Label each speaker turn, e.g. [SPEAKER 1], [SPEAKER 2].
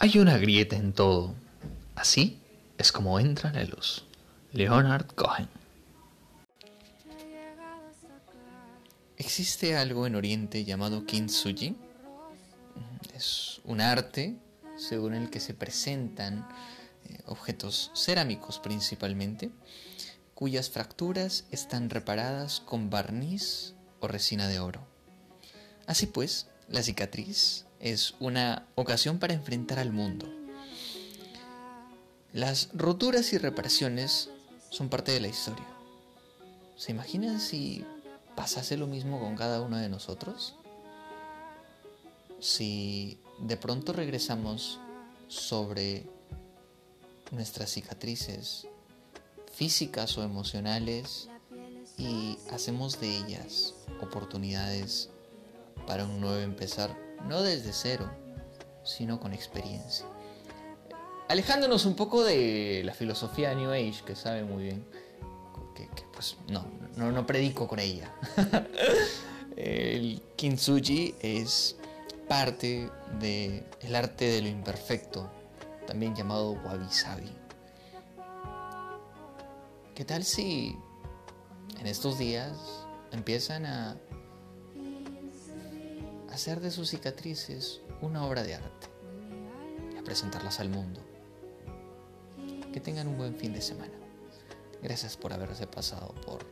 [SPEAKER 1] Hay una grieta en todo. Así es como entra la luz. Leonard Cohen. Existe algo en Oriente llamado kintsugi. Es un arte según el que se presentan eh, objetos cerámicos principalmente, cuyas fracturas están reparadas con barniz o resina de oro. Así pues, la cicatriz es una ocasión para enfrentar al mundo. Las roturas y reparaciones son parte de la historia. ¿Se imaginan si pasase lo mismo con cada uno de nosotros? Si de pronto regresamos sobre nuestras cicatrices físicas o emocionales y hacemos de ellas oportunidades para un nuevo empezar, no desde cero, sino con experiencia. Alejándonos un poco de la filosofía New Age, que sabe muy bien, que, pues no, no, predico con ella. El kintsugi es parte del el arte de lo imperfecto, también llamado wabi sabi. ¿Qué tal si en estos días empiezan a hacer de sus cicatrices una obra de arte y a presentarlas al mundo? Que tengan un buen fin de semana. Gracias por haberse pasado por.